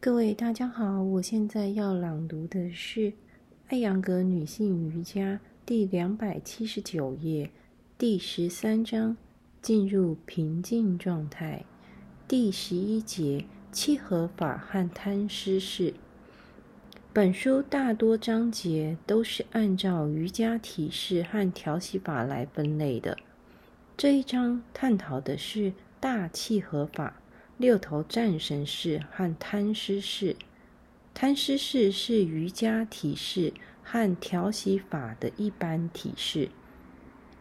各位大家好，我现在要朗读的是《艾扬格女性瑜伽》第两百七十九页第十三章“进入平静状态”第十一节“契合法和贪湿式”。本书大多章节都是按照瑜伽体式和调息法来分类的。这一章探讨的是大契合法。六头战神式和贪尸式，贪尸式是瑜伽体式和调息法的一般体式。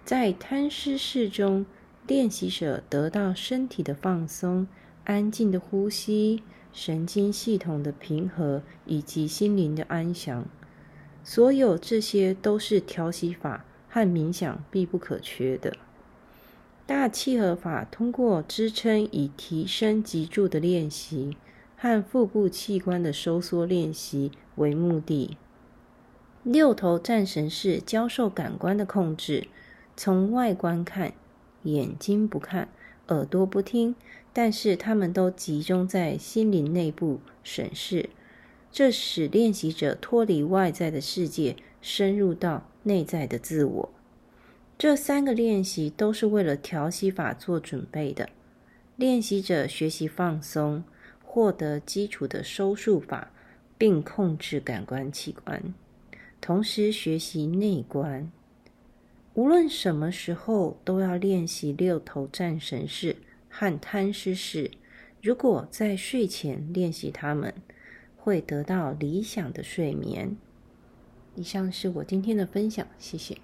在贪尸式中，练习者得到身体的放松、安静的呼吸、神经系统的平和以及心灵的安详。所有这些都是调息法和冥想必不可缺的。大气合法通过支撑以提升脊柱的练习和腹部器官的收缩练习为目的。六头战神式教授感官的控制，从外观看，眼睛不看，耳朵不听，但是他们都集中在心灵内部审视，这使练习者脱离外在的世界，深入到内在的自我。这三个练习都是为了调息法做准备的。练习者学习放松，获得基础的收束法，并控制感官器官，同时学习内观。无论什么时候都要练习六头战神式和贪尸式。如果在睡前练习它们，会得到理想的睡眠。以上是我今天的分享，谢谢。